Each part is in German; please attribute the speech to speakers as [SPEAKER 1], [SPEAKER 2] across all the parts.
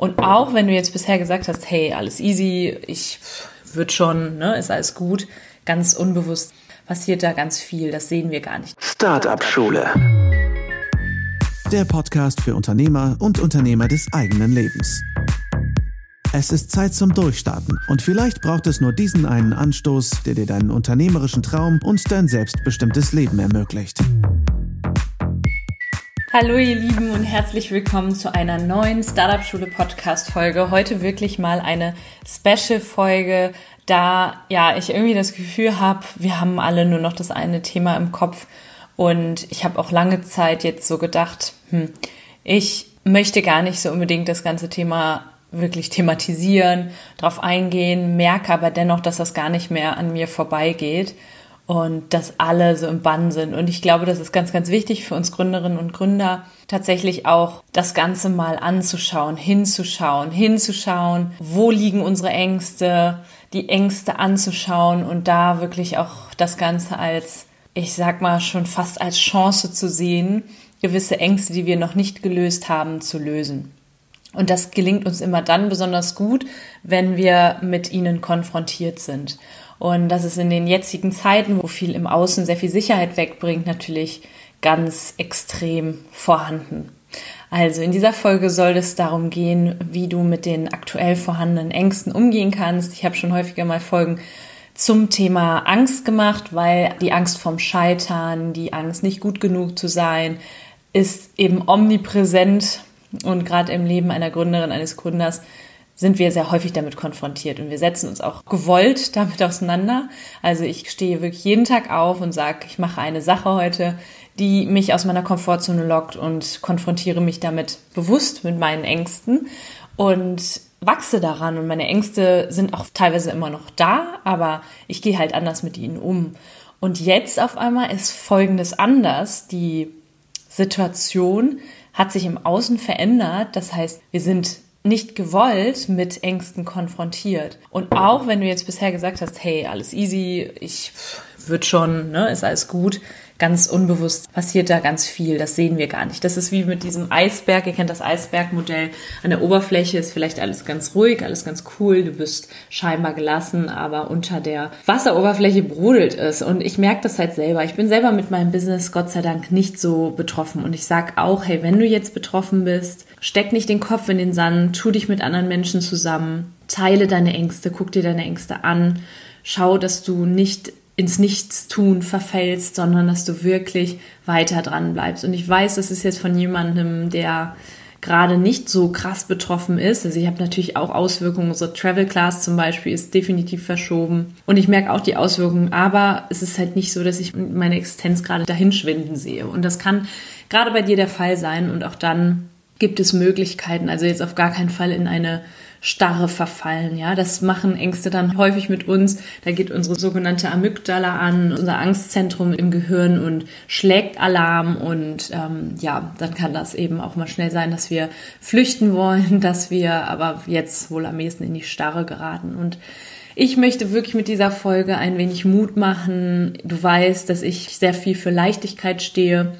[SPEAKER 1] Und auch wenn du jetzt bisher gesagt hast, hey, alles easy, ich wird schon, ne, ist alles gut, ganz unbewusst passiert da ganz viel, das sehen wir gar nicht.
[SPEAKER 2] Startup Schule.
[SPEAKER 3] Der Podcast für Unternehmer und Unternehmer des eigenen Lebens. Es ist Zeit zum Durchstarten und vielleicht braucht es nur diesen einen Anstoß, der dir deinen unternehmerischen Traum und dein selbstbestimmtes Leben ermöglicht.
[SPEAKER 1] Hallo ihr Lieben und herzlich willkommen zu einer neuen Startup Schule Podcast Folge. Heute wirklich mal eine Special Folge, da ja ich irgendwie das Gefühl habe, wir haben alle nur noch das eine Thema im Kopf und ich habe auch lange Zeit jetzt so gedacht, hm, ich möchte gar nicht so unbedingt das ganze Thema wirklich thematisieren, drauf eingehen, merke aber dennoch, dass das gar nicht mehr an mir vorbeigeht und dass alle so im Bann sind. Und ich glaube, das ist ganz, ganz wichtig für uns Gründerinnen und Gründer, tatsächlich auch das Ganze mal anzuschauen, hinzuschauen, hinzuschauen, wo liegen unsere Ängste, die Ängste anzuschauen und da wirklich auch das Ganze als, ich sag mal, schon fast als Chance zu sehen, gewisse Ängste, die wir noch nicht gelöst haben, zu lösen. Und das gelingt uns immer dann besonders gut, wenn wir mit ihnen konfrontiert sind. Und das ist in den jetzigen Zeiten, wo viel im Außen sehr viel Sicherheit wegbringt, natürlich ganz extrem vorhanden. Also in dieser Folge soll es darum gehen, wie du mit den aktuell vorhandenen Ängsten umgehen kannst. Ich habe schon häufiger mal Folgen zum Thema Angst gemacht, weil die Angst vom Scheitern, die Angst nicht gut genug zu sein, ist eben omnipräsent und gerade im Leben einer Gründerin, eines Gründers sind wir sehr häufig damit konfrontiert und wir setzen uns auch gewollt damit auseinander. Also ich stehe wirklich jeden Tag auf und sage, ich mache eine Sache heute, die mich aus meiner Komfortzone lockt und konfrontiere mich damit bewusst mit meinen Ängsten und wachse daran und meine Ängste sind auch teilweise immer noch da, aber ich gehe halt anders mit ihnen um. Und jetzt auf einmal ist Folgendes anders. Die Situation hat sich im Außen verändert. Das heißt, wir sind nicht gewollt mit Ängsten konfrontiert. Und auch wenn du jetzt bisher gesagt hast, hey, alles easy, ich wird schon, ne, ist alles gut, ganz unbewusst passiert da ganz viel. Das sehen wir gar nicht. Das ist wie mit diesem Eisberg. Ihr kennt das Eisbergmodell. An der Oberfläche ist vielleicht alles ganz ruhig, alles ganz cool. Du bist scheinbar gelassen, aber unter der Wasseroberfläche brodelt es. Und ich merke das halt selber. Ich bin selber mit meinem Business Gott sei Dank nicht so betroffen. Und ich sag auch, hey, wenn du jetzt betroffen bist, steck nicht den Kopf in den Sand, tu dich mit anderen Menschen zusammen, teile deine Ängste, guck dir deine Ängste an, schau, dass du nicht ins Nichtstun verfällst, sondern dass du wirklich weiter dran bleibst. Und ich weiß, das ist jetzt von jemandem, der gerade nicht so krass betroffen ist. Also ich habe natürlich auch Auswirkungen. Unsere Travel Class zum Beispiel ist definitiv verschoben. Und ich merke auch die Auswirkungen. Aber es ist halt nicht so, dass ich meine Existenz gerade dahinschwinden sehe. Und das kann gerade bei dir der Fall sein. Und auch dann gibt es Möglichkeiten. Also jetzt auf gar keinen Fall in eine Starre verfallen. Ja, das machen Ängste dann häufig mit uns. Da geht unsere sogenannte Amygdala an, unser Angstzentrum im Gehirn und schlägt Alarm. Und ähm, ja, dann kann das eben auch mal schnell sein, dass wir flüchten wollen, dass wir aber jetzt wohl am ehesten in die Starre geraten. Und ich möchte wirklich mit dieser Folge ein wenig Mut machen. Du weißt, dass ich sehr viel für Leichtigkeit stehe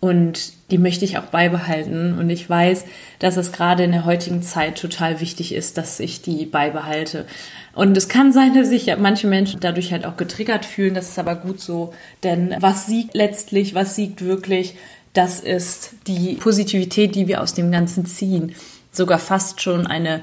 [SPEAKER 1] und die möchte ich auch beibehalten. Und ich weiß, dass es gerade in der heutigen Zeit total wichtig ist, dass ich die beibehalte. Und es kann sein, dass sich manche Menschen dadurch halt auch getriggert fühlen. Das ist aber gut so. Denn was siegt letztlich, was siegt wirklich, das ist die Positivität, die wir aus dem Ganzen ziehen. Sogar fast schon eine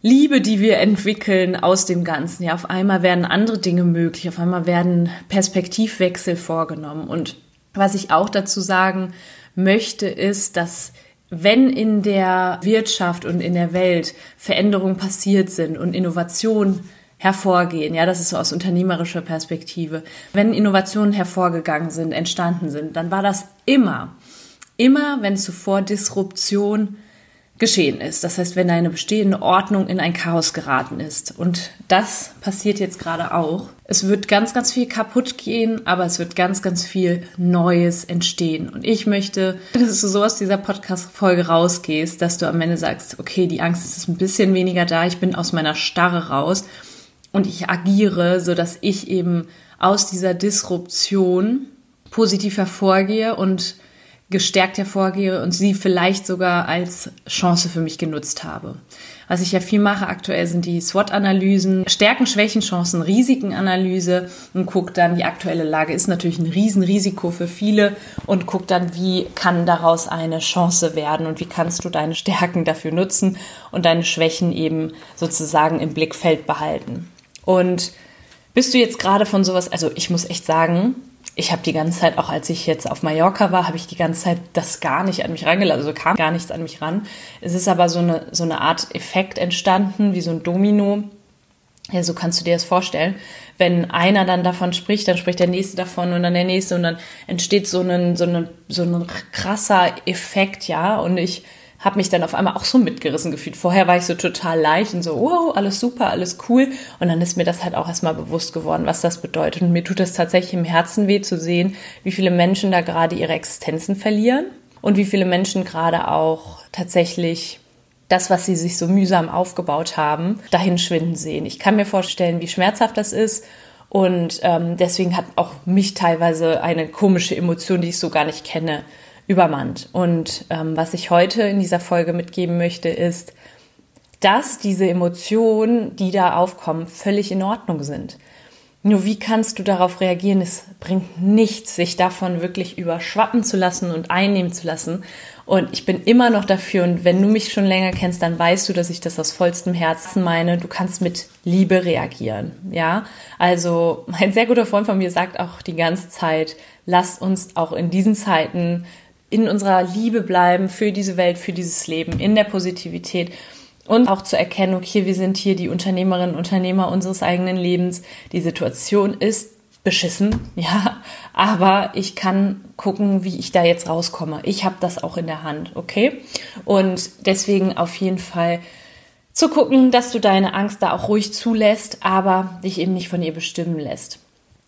[SPEAKER 1] Liebe, die wir entwickeln aus dem Ganzen. Ja, auf einmal werden andere Dinge möglich. Auf einmal werden Perspektivwechsel vorgenommen. Und was ich auch dazu sagen möchte, ist, dass wenn in der Wirtschaft und in der Welt Veränderungen passiert sind und Innovationen hervorgehen, ja, das ist so aus unternehmerischer Perspektive, wenn Innovationen hervorgegangen sind, entstanden sind, dann war das immer, immer, wenn zuvor Disruption geschehen ist. Das heißt, wenn eine bestehende Ordnung in ein Chaos geraten ist. Und das passiert jetzt gerade auch. Es wird ganz, ganz viel kaputt gehen, aber es wird ganz, ganz viel Neues entstehen. Und ich möchte, dass du so aus dieser Podcast-Folge rausgehst, dass du am Ende sagst, okay, die Angst ist ein bisschen weniger da, ich bin aus meiner Starre raus und ich agiere, so dass ich eben aus dieser Disruption positiv hervorgehe und gestärkt hervorgehe und sie vielleicht sogar als Chance für mich genutzt habe. Was ich ja viel mache aktuell sind die SWOT-Analysen, Stärken, Schwächen, Chancen, Risikenanalyse und gucke dann, die aktuelle Lage ist natürlich ein Riesenrisiko für viele und guck dann, wie kann daraus eine Chance werden und wie kannst du deine Stärken dafür nutzen und deine Schwächen eben sozusagen im Blickfeld behalten. Und bist du jetzt gerade von sowas, also ich muss echt sagen, ich habe die ganze Zeit, auch als ich jetzt auf Mallorca war, habe ich die ganze Zeit das gar nicht an mich rangelassen, also kam gar nichts an mich ran. Es ist aber so eine, so eine Art Effekt entstanden, wie so ein Domino. Ja, so kannst du dir das vorstellen. Wenn einer dann davon spricht, dann spricht der nächste davon und dann der nächste und dann entsteht so ein, so ein, so ein krasser Effekt, ja. Und ich habe mich dann auf einmal auch so mitgerissen gefühlt. Vorher war ich so total leicht und so, wow, alles super, alles cool. Und dann ist mir das halt auch erstmal bewusst geworden, was das bedeutet. Und mir tut es tatsächlich im Herzen weh zu sehen, wie viele Menschen da gerade ihre Existenzen verlieren und wie viele Menschen gerade auch tatsächlich das, was sie sich so mühsam aufgebaut haben, dahin schwinden sehen. Ich kann mir vorstellen, wie schmerzhaft das ist. Und ähm, deswegen hat auch mich teilweise eine komische Emotion, die ich so gar nicht kenne, übermannt. Und ähm, was ich heute in dieser Folge mitgeben möchte, ist, dass diese Emotionen, die da aufkommen, völlig in Ordnung sind. Nur wie kannst du darauf reagieren? Es bringt nichts, sich davon wirklich überschwappen zu lassen und einnehmen zu lassen. Und ich bin immer noch dafür. Und wenn du mich schon länger kennst, dann weißt du, dass ich das aus vollstem Herzen meine. Du kannst mit Liebe reagieren. Ja, also ein sehr guter Freund von mir sagt auch die ganze Zeit, lasst uns auch in diesen Zeiten in unserer Liebe bleiben für diese Welt, für dieses Leben, in der Positivität und auch zu erkennen, okay, wir sind hier die Unternehmerinnen und Unternehmer unseres eigenen Lebens. Die Situation ist beschissen, ja, aber ich kann gucken, wie ich da jetzt rauskomme. Ich habe das auch in der Hand, okay? Und deswegen auf jeden Fall zu gucken, dass du deine Angst da auch ruhig zulässt, aber dich eben nicht von ihr bestimmen lässt.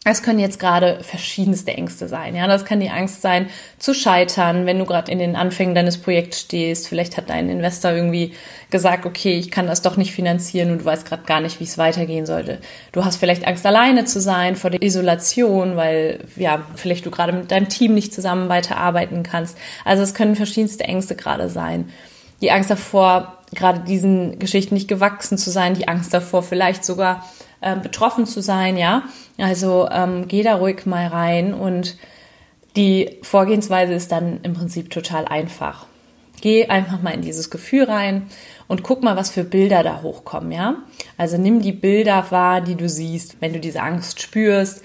[SPEAKER 1] Es können jetzt gerade verschiedenste Ängste sein. Ja, das kann die Angst sein, zu scheitern, wenn du gerade in den Anfängen deines Projekts stehst. Vielleicht hat dein Investor irgendwie gesagt, okay, ich kann das doch nicht finanzieren und du weißt gerade gar nicht, wie es weitergehen sollte. Du hast vielleicht Angst, alleine zu sein vor der Isolation, weil ja, vielleicht du gerade mit deinem Team nicht zusammen weiterarbeiten kannst. Also es können verschiedenste Ängste gerade sein. Die Angst davor, gerade diesen Geschichten nicht gewachsen zu sein, die Angst davor, vielleicht sogar äh, betroffen zu sein, ja. Also ähm, geh da ruhig mal rein und die Vorgehensweise ist dann im Prinzip total einfach. Geh einfach mal in dieses Gefühl rein und guck mal, was für Bilder da hochkommen, ja? Also nimm die Bilder wahr, die du siehst, wenn du diese Angst spürst,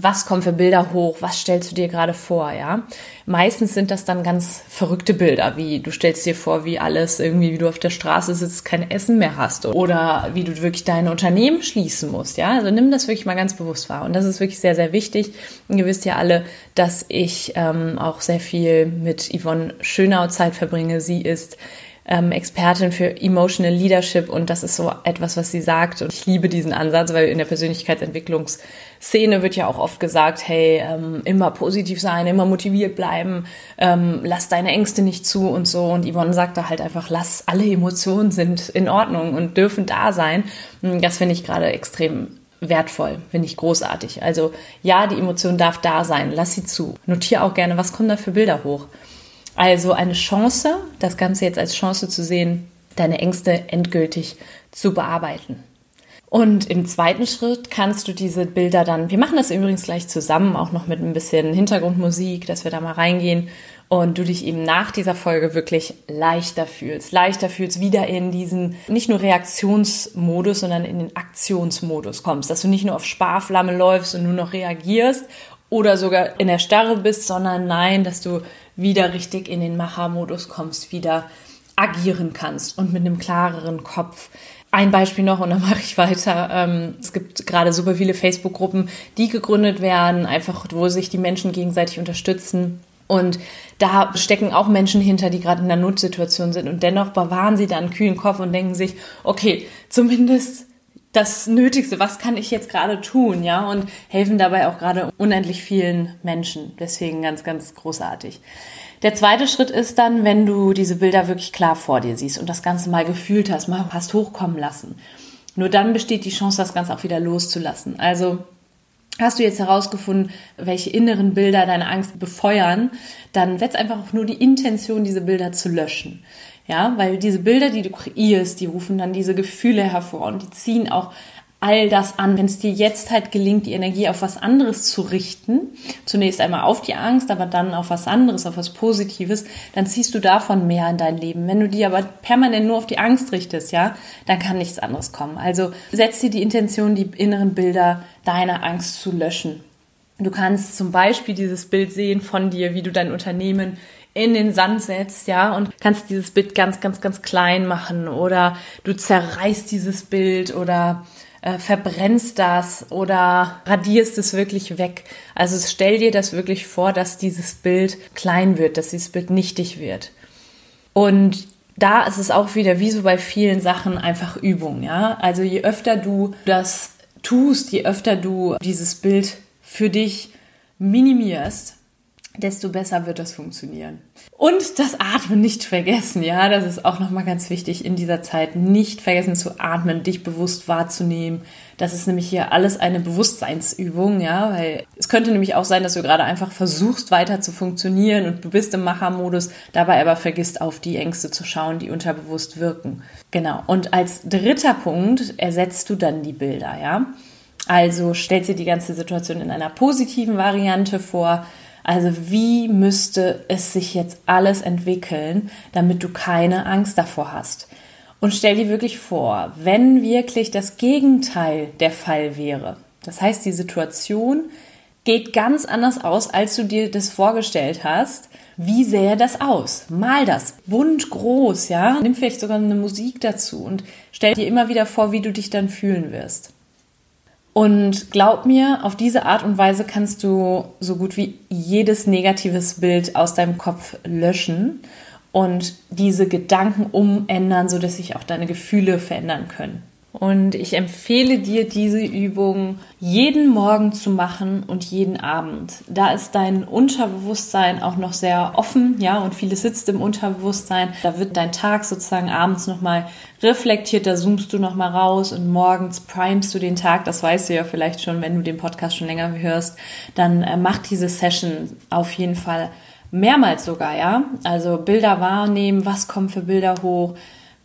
[SPEAKER 1] was kommen für Bilder hoch, was stellst du dir gerade vor, ja? Meistens sind das dann ganz verrückte Bilder, wie du stellst dir vor, wie alles irgendwie, wie du auf der Straße sitzt, kein Essen mehr hast oder wie du wirklich deine Unternehmen schließen musst, ja? Also nimm das wirklich mal ganz bewusst wahr und das ist wirklich sehr, sehr wichtig. Und ihr wisst ja alle, dass ich ähm, auch sehr viel mit Yvonne Schönau Zeit verbringe. Sie ist ähm, Expertin für Emotional Leadership und das ist so etwas, was sie sagt. Und ich liebe diesen Ansatz, weil in der Persönlichkeitsentwicklungsszene wird ja auch oft gesagt, hey, ähm, immer positiv sein, immer motiviert bleiben, ähm, lass deine Ängste nicht zu und so. Und Yvonne sagt da halt einfach, lass alle Emotionen sind in Ordnung und dürfen da sein. Das finde ich gerade extrem wertvoll, finde ich großartig. Also ja, die Emotion darf da sein, lass sie zu. Notiere auch gerne, was kommen da für Bilder hoch. Also eine Chance, das Ganze jetzt als Chance zu sehen, deine Ängste endgültig zu bearbeiten. Und im zweiten Schritt kannst du diese Bilder dann, wir machen das übrigens gleich zusammen, auch noch mit ein bisschen Hintergrundmusik, dass wir da mal reingehen und du dich eben nach dieser Folge wirklich leichter fühlst, leichter fühlst, wieder in diesen nicht nur Reaktionsmodus, sondern in den Aktionsmodus kommst, dass du nicht nur auf Sparflamme läufst und nur noch reagierst oder sogar in der Starre bist, sondern nein, dass du wieder richtig in den Machermodus kommst, wieder agieren kannst und mit einem klareren Kopf. Ein Beispiel noch und dann mache ich weiter. Ähm, es gibt gerade super viele Facebook-Gruppen, die gegründet werden, einfach wo sich die Menschen gegenseitig unterstützen. Und da stecken auch Menschen hinter, die gerade in einer Notsituation sind. Und dennoch bewahren sie da einen kühlen Kopf und denken sich, okay, zumindest das Nötigste, was kann ich jetzt gerade tun, ja, und helfen dabei auch gerade unendlich vielen Menschen. Deswegen ganz, ganz großartig. Der zweite Schritt ist dann, wenn du diese Bilder wirklich klar vor dir siehst und das Ganze mal gefühlt hast, mal hast hochkommen lassen. Nur dann besteht die Chance, das Ganze auch wieder loszulassen. Also Hast du jetzt herausgefunden, welche inneren Bilder deine Angst befeuern, dann setz einfach auch nur die Intention, diese Bilder zu löschen. Ja, weil diese Bilder, die du kreierst, die rufen dann diese Gefühle hervor und die ziehen auch all das an. Wenn es dir jetzt halt gelingt, die Energie auf was anderes zu richten, zunächst einmal auf die Angst, aber dann auf was anderes, auf was Positives, dann ziehst du davon mehr in dein Leben. Wenn du die aber permanent nur auf die Angst richtest, ja, dann kann nichts anderes kommen. Also setz dir die Intention, die inneren Bilder deiner Angst zu löschen. Du kannst zum Beispiel dieses Bild sehen von dir, wie du dein Unternehmen in den Sand setzt, ja, und kannst dieses Bild ganz, ganz, ganz klein machen oder du zerreißt dieses Bild oder äh, verbrennst das oder radierst es wirklich weg. Also stell dir das wirklich vor, dass dieses Bild klein wird, dass dieses Bild nichtig wird. Und da ist es auch wieder wie so bei vielen Sachen einfach Übung, ja. Also je öfter du das tust, je öfter du dieses Bild für dich minimierst, desto besser wird das funktionieren. Und das Atmen nicht vergessen, ja, das ist auch nochmal ganz wichtig in dieser Zeit. Nicht vergessen zu atmen, dich bewusst wahrzunehmen. Das ist nämlich hier alles eine Bewusstseinsübung, ja, weil es könnte nämlich auch sein, dass du gerade einfach versuchst weiter zu funktionieren und du bist im Machermodus, dabei aber vergisst auf die Ängste zu schauen, die unterbewusst wirken. Genau. Und als dritter Punkt ersetzt du dann die Bilder, ja. Also stellst dir die ganze Situation in einer positiven Variante vor also wie müsste es sich jetzt alles entwickeln, damit du keine Angst davor hast? Und stell dir wirklich vor, wenn wirklich das Gegenteil der Fall wäre. Das heißt, die Situation geht ganz anders aus, als du dir das vorgestellt hast. Wie sähe das aus? Mal das bunt groß, ja? Nimm vielleicht sogar eine Musik dazu und stell dir immer wieder vor, wie du dich dann fühlen wirst. Und glaub mir, auf diese Art und Weise kannst du so gut wie jedes negatives Bild aus deinem Kopf löschen und diese Gedanken umändern, sodass sich auch deine Gefühle verändern können. Und ich empfehle dir, diese Übung jeden Morgen zu machen und jeden Abend. Da ist dein Unterbewusstsein auch noch sehr offen, ja, und vieles sitzt im Unterbewusstsein. Da wird dein Tag sozusagen abends nochmal reflektiert, da zoomst du nochmal raus und morgens primest du den Tag. Das weißt du ja vielleicht schon, wenn du den Podcast schon länger hörst. Dann äh, mach diese Session auf jeden Fall mehrmals sogar, ja. Also Bilder wahrnehmen, was kommen für Bilder hoch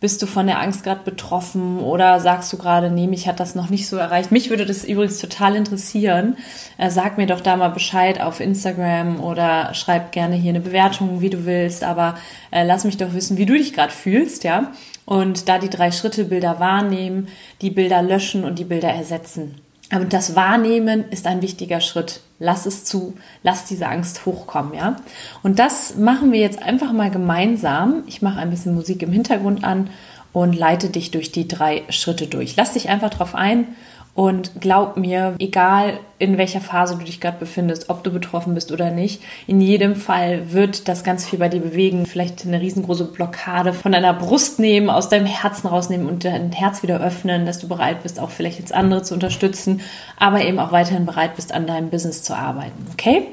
[SPEAKER 1] bist du von der Angst gerade betroffen oder sagst du gerade, nee, mich hat das noch nicht so erreicht? Mich würde das übrigens total interessieren. Äh, sag mir doch da mal Bescheid auf Instagram oder schreib gerne hier eine Bewertung, wie du willst, aber äh, lass mich doch wissen, wie du dich gerade fühlst, ja? Und da die drei Schritte Bilder wahrnehmen, die Bilder löschen und die Bilder ersetzen. Aber das Wahrnehmen ist ein wichtiger Schritt. Lass es zu, lass diese Angst hochkommen, ja. Und das machen wir jetzt einfach mal gemeinsam. Ich mache ein bisschen Musik im Hintergrund an und leite dich durch die drei Schritte durch. Lass dich einfach drauf ein und glaub mir, egal in welcher Phase du dich gerade befindest, ob du betroffen bist oder nicht, in jedem Fall wird das ganz viel bei dir bewegen. Vielleicht eine riesengroße Blockade von deiner Brust nehmen, aus deinem Herzen rausnehmen und dein Herz wieder öffnen, dass du bereit bist, auch vielleicht jetzt andere zu unterstützen, aber eben auch weiterhin bereit bist, an deinem Business zu arbeiten. Okay?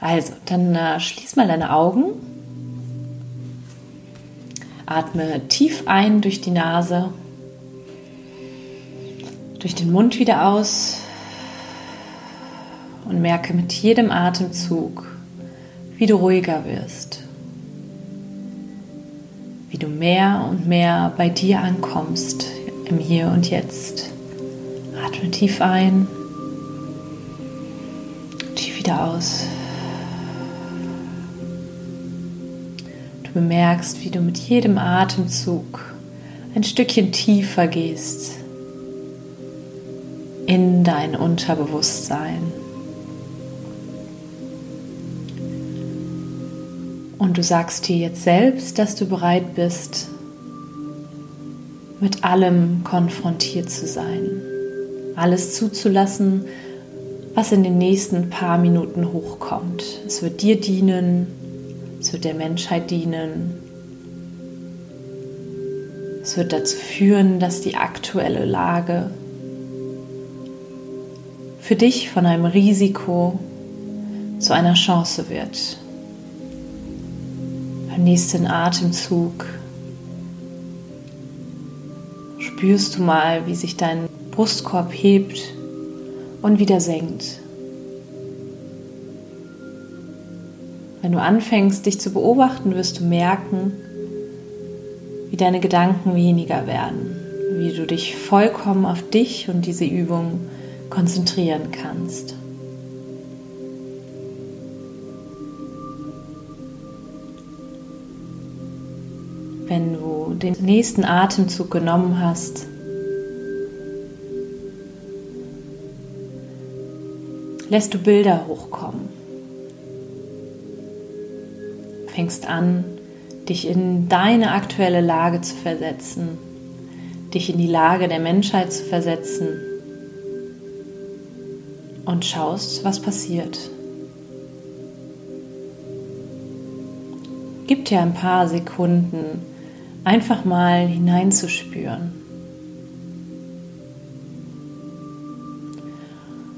[SPEAKER 1] Also, dann äh, schließ mal deine Augen. Atme tief ein durch die Nase durch den Mund wieder aus und merke mit jedem Atemzug, wie du ruhiger wirst, wie du mehr und mehr bei dir ankommst im Hier und Jetzt. Atme tief ein, tief wieder aus. Du bemerkst, wie du mit jedem Atemzug ein Stückchen tiefer gehst in dein Unterbewusstsein. Und du sagst dir jetzt selbst, dass du bereit bist, mit allem konfrontiert zu sein, alles zuzulassen, was in den nächsten paar Minuten hochkommt. Es wird dir dienen, es wird der Menschheit dienen. Es wird dazu führen, dass die aktuelle Lage für dich von einem Risiko zu einer Chance wird. Beim nächsten Atemzug spürst du mal, wie sich dein Brustkorb hebt und wieder senkt. Wenn du anfängst, dich zu beobachten, wirst du merken, wie deine Gedanken weniger werden, wie du dich vollkommen auf dich und diese Übung konzentrieren kannst. Wenn du den nächsten Atemzug genommen hast, lässt du Bilder hochkommen. Fängst an, dich in deine aktuelle Lage zu versetzen, dich in die Lage der Menschheit zu versetzen und schaust, was passiert. Gib dir ein paar Sekunden, einfach mal hineinzuspüren.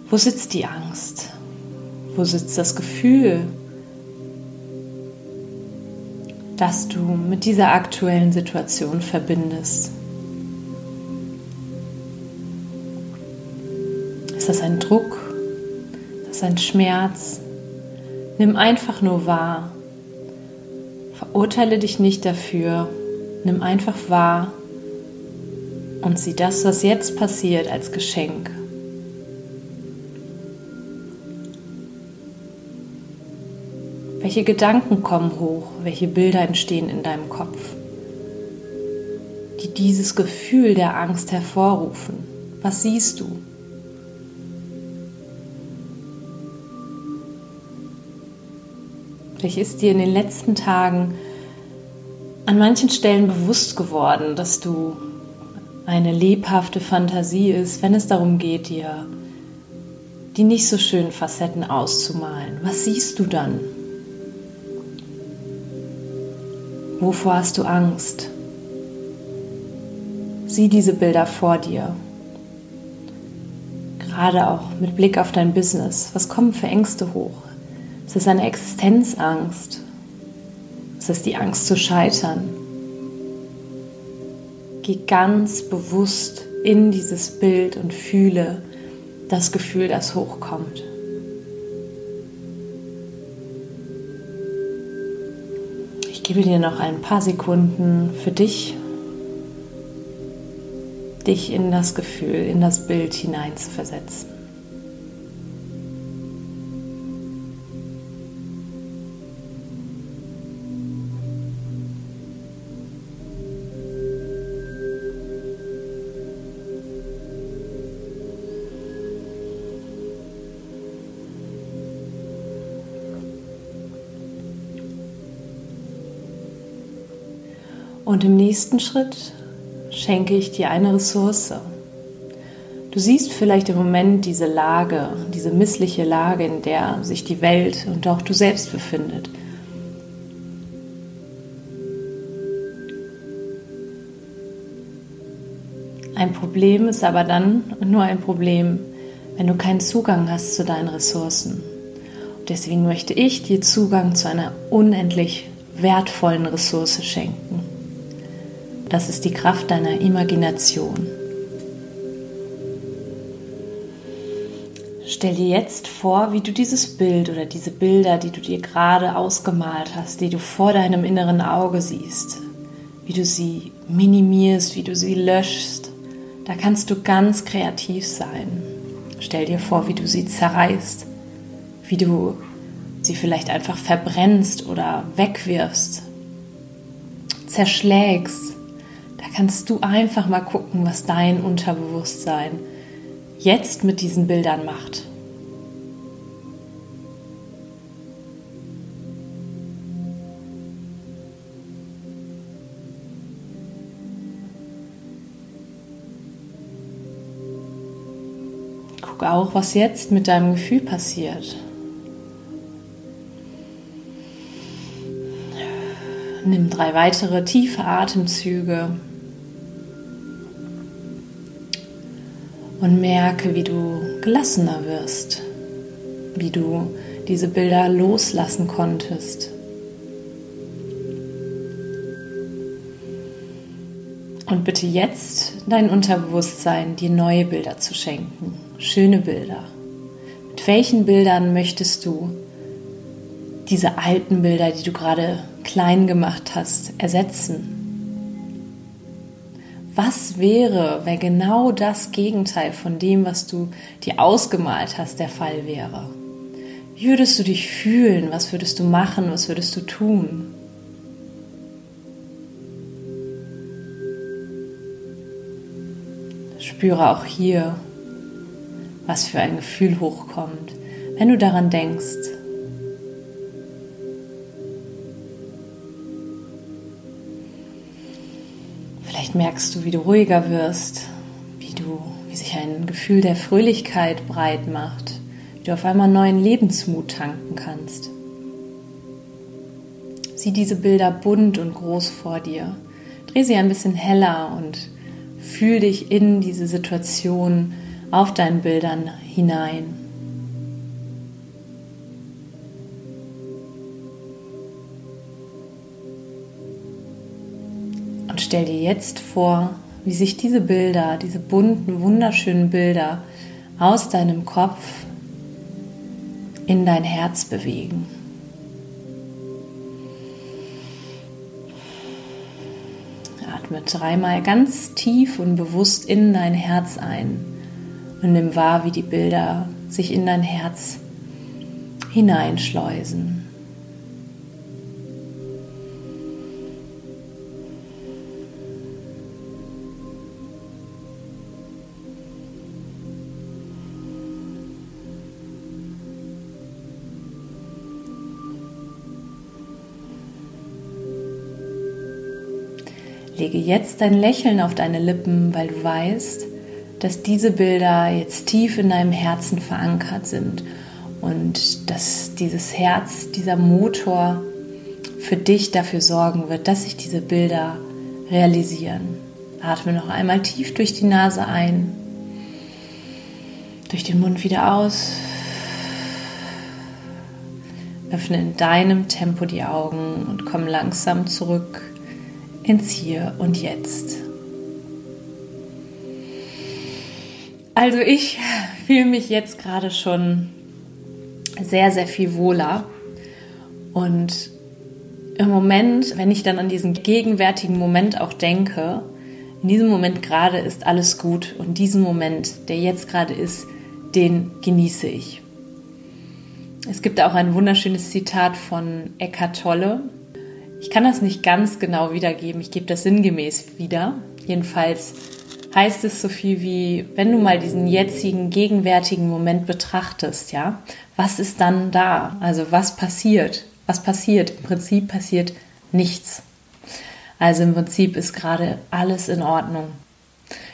[SPEAKER 1] Wo sitzt die Angst? Wo sitzt das Gefühl, das du mit dieser aktuellen Situation verbindest? Ist das ein Druck? Ist das ein Schmerz? Nimm einfach nur wahr. Verurteile dich nicht dafür. Nimm einfach wahr und sieh das, was jetzt passiert, als Geschenk. Welche Gedanken kommen hoch? Welche Bilder entstehen in deinem Kopf, die dieses Gefühl der Angst hervorrufen? Was siehst du? Vielleicht ist dir in den letzten Tagen an manchen Stellen bewusst geworden, dass du eine lebhafte Fantasie ist, wenn es darum geht, dir die nicht so schönen Facetten auszumalen. Was siehst du dann? Wovor hast du Angst? Sieh diese Bilder vor dir. Gerade auch mit Blick auf dein Business. Was kommen für Ängste hoch? Ist es eine Existenzangst? Ist es die Angst zu scheitern? Geh ganz bewusst in dieses Bild und fühle das Gefühl, das hochkommt. gebe dir noch ein paar Sekunden für dich, dich in das Gefühl, in das Bild hinein Und im nächsten Schritt schenke ich dir eine Ressource. Du siehst vielleicht im Moment diese Lage, diese missliche Lage, in der sich die Welt und auch du selbst befindet. Ein Problem ist aber dann nur ein Problem, wenn du keinen Zugang hast zu deinen Ressourcen. Und deswegen möchte ich dir Zugang zu einer unendlich wertvollen Ressource schenken. Das ist die Kraft deiner Imagination. Stell dir jetzt vor, wie du dieses Bild oder diese Bilder, die du dir gerade ausgemalt hast, die du vor deinem inneren Auge siehst, wie du sie minimierst, wie du sie löschst. Da kannst du ganz kreativ sein. Stell dir vor, wie du sie zerreißt, wie du sie vielleicht einfach verbrennst oder wegwirfst, zerschlägst, da kannst du einfach mal gucken, was dein Unterbewusstsein jetzt mit diesen Bildern macht. Guck auch, was jetzt mit deinem Gefühl passiert. Nimm drei weitere tiefe Atemzüge. Und merke, wie du gelassener wirst, wie du diese Bilder loslassen konntest. Und bitte jetzt dein Unterbewusstsein, dir neue Bilder zu schenken, schöne Bilder. Mit welchen Bildern möchtest du diese alten Bilder, die du gerade klein gemacht hast, ersetzen? Was wäre, wenn genau das Gegenteil von dem, was du dir ausgemalt hast, der Fall wäre? Wie würdest du dich fühlen? Was würdest du machen? Was würdest du tun? Spüre auch hier, was für ein Gefühl hochkommt, wenn du daran denkst. Vielleicht merkst du, wie du ruhiger wirst, wie du, wie sich ein Gefühl der Fröhlichkeit breit macht, wie du auf einmal neuen Lebensmut tanken kannst. Sieh diese Bilder bunt und groß vor dir. Dreh sie ein bisschen heller und fühl dich in diese Situation auf deinen Bildern hinein. Und stell dir jetzt vor, wie sich diese Bilder, diese bunten, wunderschönen Bilder aus deinem Kopf in dein Herz bewegen. Atme dreimal ganz tief und bewusst in dein Herz ein und nimm wahr, wie die Bilder sich in dein Herz hineinschleusen. Lege jetzt dein Lächeln auf deine Lippen, weil du weißt, dass diese Bilder jetzt tief in deinem Herzen verankert sind und dass dieses Herz, dieser Motor für dich dafür sorgen wird, dass sich diese Bilder realisieren. Atme noch einmal tief durch die Nase ein, durch den Mund wieder aus. Öffne in deinem Tempo die Augen und komm langsam zurück ins Hier und Jetzt. Also ich fühle mich jetzt gerade schon sehr, sehr viel wohler. Und im Moment, wenn ich dann an diesen gegenwärtigen Moment auch denke, in diesem Moment gerade ist alles gut und diesen Moment, der jetzt gerade ist, den genieße ich. Es gibt auch ein wunderschönes Zitat von Eckhart Tolle, ich kann das nicht ganz genau wiedergeben, ich gebe das sinngemäß wieder. Jedenfalls heißt es so viel wie, wenn du mal diesen jetzigen, gegenwärtigen Moment betrachtest, ja, was ist dann da? Also was passiert? Was passiert? Im Prinzip passiert nichts. Also im Prinzip ist gerade alles in Ordnung.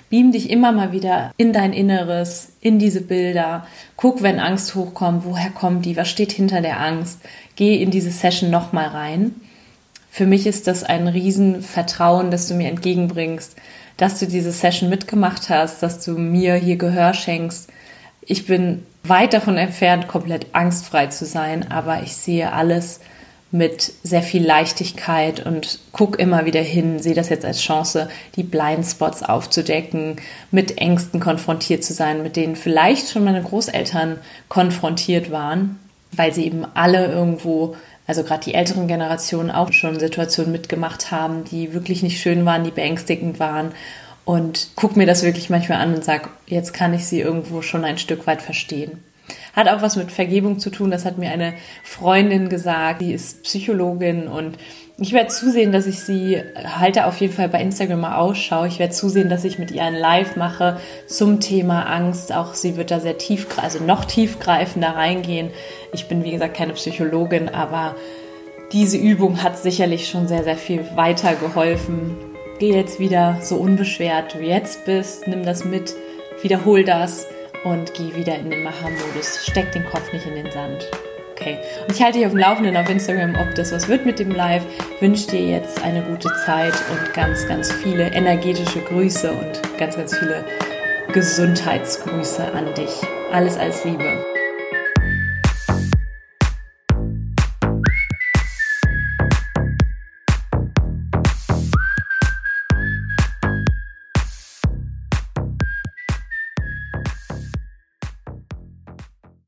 [SPEAKER 1] Beam dich immer mal wieder in dein Inneres, in diese Bilder. Guck, wenn Angst hochkommt, woher kommt die, was steht hinter der Angst. Geh in diese Session nochmal rein für mich ist das ein Riesenvertrauen, das du mir entgegenbringst, dass du diese Session mitgemacht hast, dass du mir hier Gehör schenkst. Ich bin weit davon entfernt, komplett angstfrei zu sein, aber ich sehe alles mit sehr viel Leichtigkeit und guck immer wieder hin, sehe das jetzt als Chance, die Blindspots aufzudecken, mit Ängsten konfrontiert zu sein, mit denen vielleicht schon meine Großeltern konfrontiert waren, weil sie eben alle irgendwo also gerade die älteren Generationen auch schon Situationen mitgemacht haben, die wirklich nicht schön waren, die beängstigend waren. Und guck mir das wirklich manchmal an und sag, jetzt kann ich sie irgendwo schon ein Stück weit verstehen. Hat auch was mit Vergebung zu tun. Das hat mir eine Freundin gesagt, die ist Psychologin und ich werde zusehen, dass ich sie halte auf jeden Fall bei Instagram mal Ausschau. Ich werde zusehen, dass ich mit ihr ein Live mache zum Thema Angst. Auch sie wird da sehr tief, also noch tiefgreifender reingehen. Ich bin wie gesagt keine Psychologin, aber diese Übung hat sicherlich schon sehr, sehr viel weiter geholfen. Geh jetzt wieder so unbeschwert du jetzt bist, nimm das mit, wiederhol das und geh wieder in den Macher-Modus. Steck den Kopf nicht in den Sand. Okay. Und ich halte dich auf dem Laufenden auf Instagram, ob das was wird mit dem Live. Wünsche dir jetzt eine gute Zeit und ganz, ganz viele energetische Grüße und ganz, ganz viele Gesundheitsgrüße an dich. Alles als Liebe.